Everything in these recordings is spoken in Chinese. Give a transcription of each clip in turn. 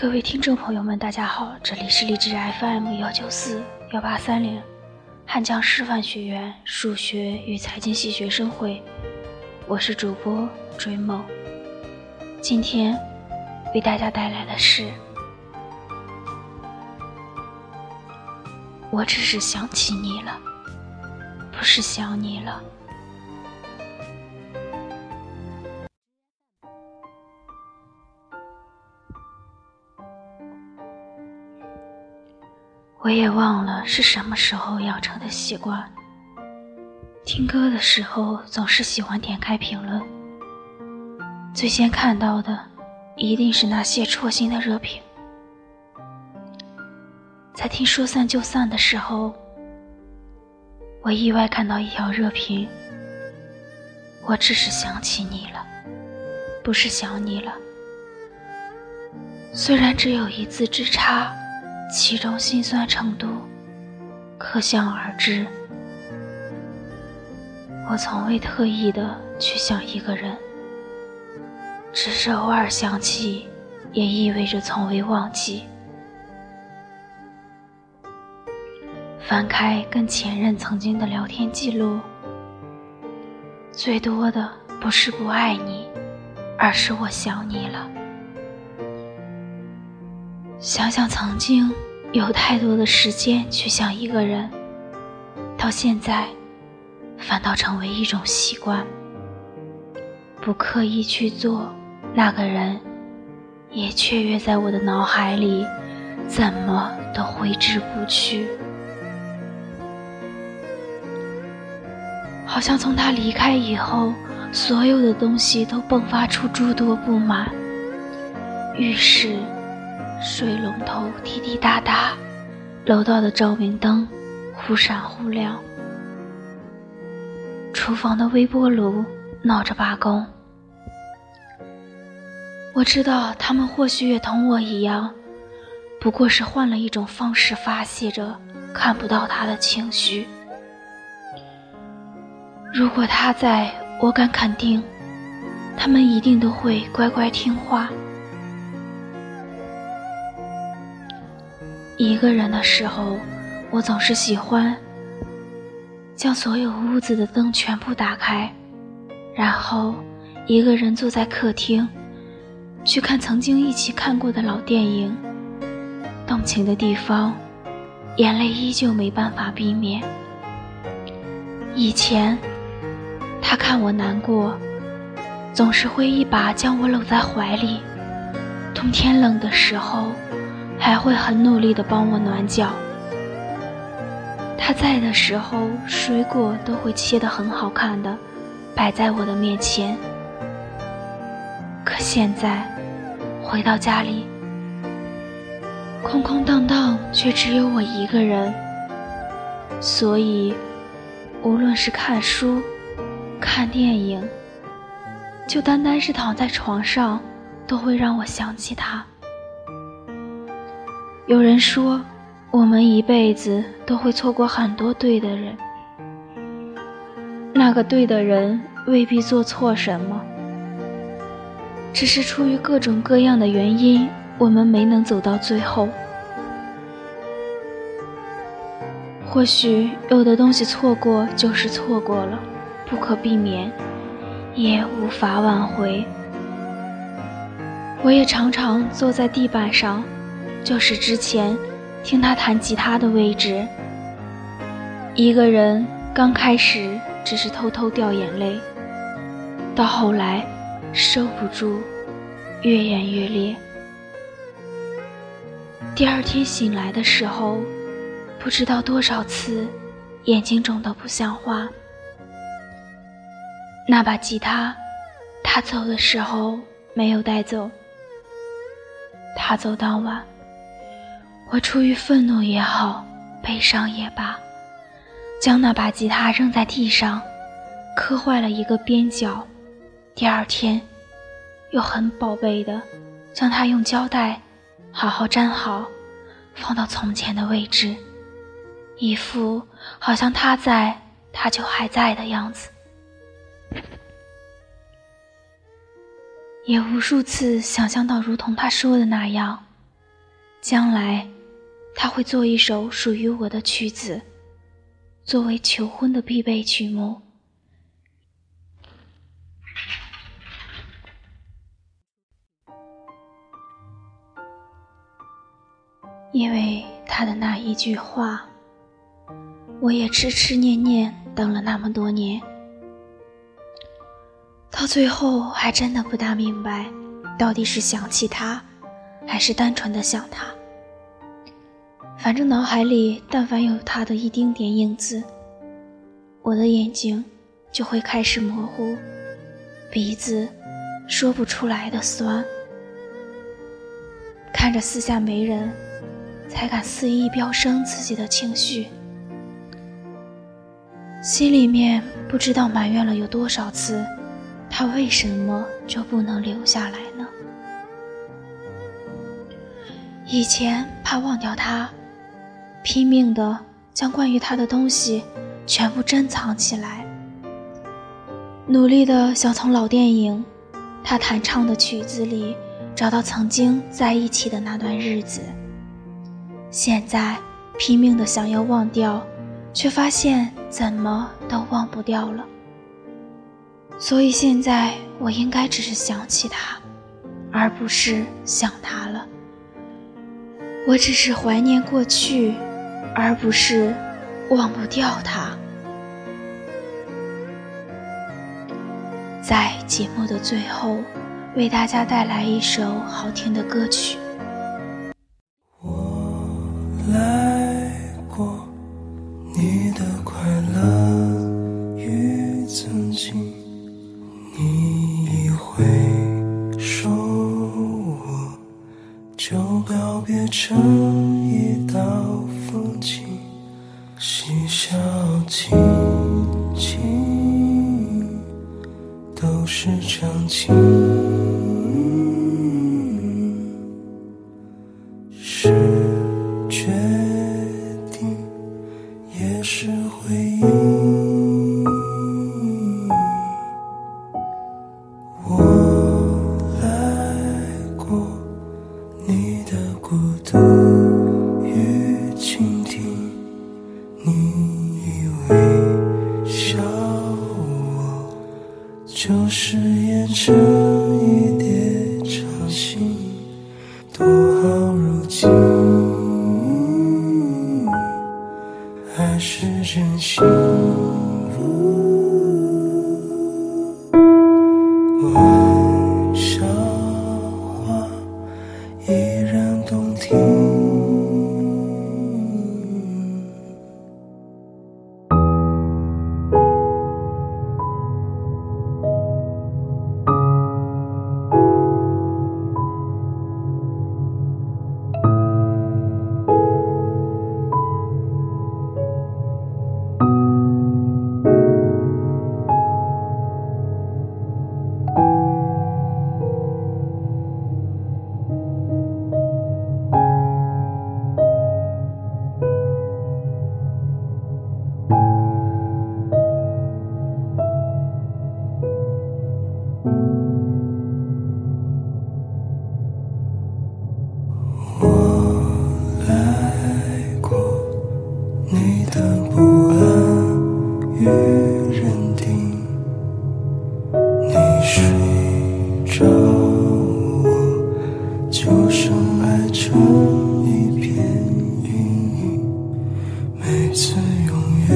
各位听众朋友们，大家好，这里是励志 FM 幺九四幺八三零，汉江师范学院数学与财经系学生会，我是主播追梦。今天为大家带来的是，我只是想起你了，不是想你了。我也忘了是什么时候养成的习惯。听歌的时候总是喜欢点开评论，最先看到的一定是那些戳心的热评。在听说散就散的时候，我意外看到一条热评：“我只是想起你了，不是想你了。”虽然只有一字之差。其中心酸程度，可想而知。我从未特意的去想一个人，只是偶尔想起，也意味着从未忘记。翻开跟前任曾经的聊天记录，最多的不是不爱你，而是我想你了。想想曾经有太多的时间去想一个人，到现在反倒成为一种习惯。不刻意去做，那个人也雀跃在我的脑海里，怎么都挥之不去。好像从他离开以后，所有的东西都迸发出诸多不满，于是。水龙头滴滴答答，楼道的照明灯忽闪忽亮，厨房的微波炉闹着罢工。我知道他们或许也同我一样，不过是换了一种方式发泄着看不到他的情绪。如果他在，我敢肯定，他们一定都会乖乖听话。一个人的时候，我总是喜欢将所有屋子的灯全部打开，然后一个人坐在客厅，去看曾经一起看过的老电影。动情的地方，眼泪依旧没办法避免。以前，他看我难过，总是会一把将我搂在怀里，冬天冷的时候。还会很努力地帮我暖脚。他在的时候，水果都会切得很好看的，摆在我的面前。可现在，回到家里，空空荡荡，却只有我一个人。所以，无论是看书、看电影，就单单是躺在床上，都会让我想起他。有人说，我们一辈子都会错过很多对的人。那个对的人未必做错什么，只是出于各种各样的原因，我们没能走到最后。或许有的东西错过就是错过了，不可避免，也无法挽回。我也常常坐在地板上。就是之前听他弹吉他的位置，一个人刚开始只是偷偷掉眼泪，到后来收不住，越演越烈。第二天醒来的时候，不知道多少次眼睛肿得不像话。那把吉他，他走的时候没有带走。他走当晚。我出于愤怒也好，悲伤也罢，将那把吉他扔在地上，磕坏了一个边角。第二天，又很宝贝的将它用胶带好好粘好，放到从前的位置，一副好像他在，他就还在的样子。也无数次想象到，如同他说的那样。将来，他会做一首属于我的曲子，作为求婚的必备曲目。因为他的那一句话，我也痴痴念念等了那么多年，到最后还真的不大明白，到底是想起他，还是单纯的想他。反正脑海里但凡有他的一丁点影子，我的眼睛就会开始模糊，鼻子说不出来的酸，看着四下没人。才敢肆意飙升自己的情绪，心里面不知道埋怨了有多少次，他为什么就不能留下来呢？以前怕忘掉他，拼命的将关于他的东西全部珍藏起来，努力的想从老电影他弹唱的曲子里找到曾经在一起的那段日子。现在拼命的想要忘掉，却发现怎么都忘不掉了。所以现在我应该只是想起他，而不是想他了。我只是怀念过去，而不是忘不掉他。在节目的最后，为大家带来一首好听的歌曲。我来过你的快乐与曾经，你一挥手，我就告别成。Amen. 你的不安与认定，你睡着，我就深爱着一片阴影。每次永远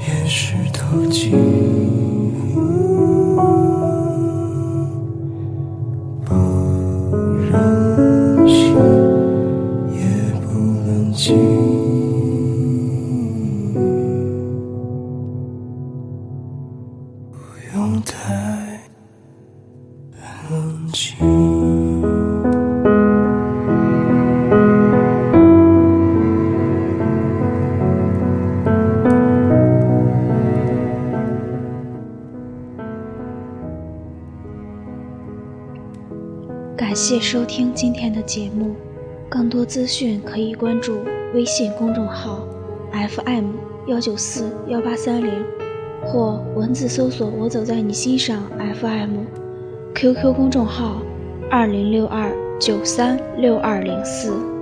也是偷机。感谢收听今天的节目，更多资讯可以关注微信公众号 FM 幺九四幺八三零，或文字搜索“我走在你心上 FM”，QQ 公众号二零六二九三六二零四。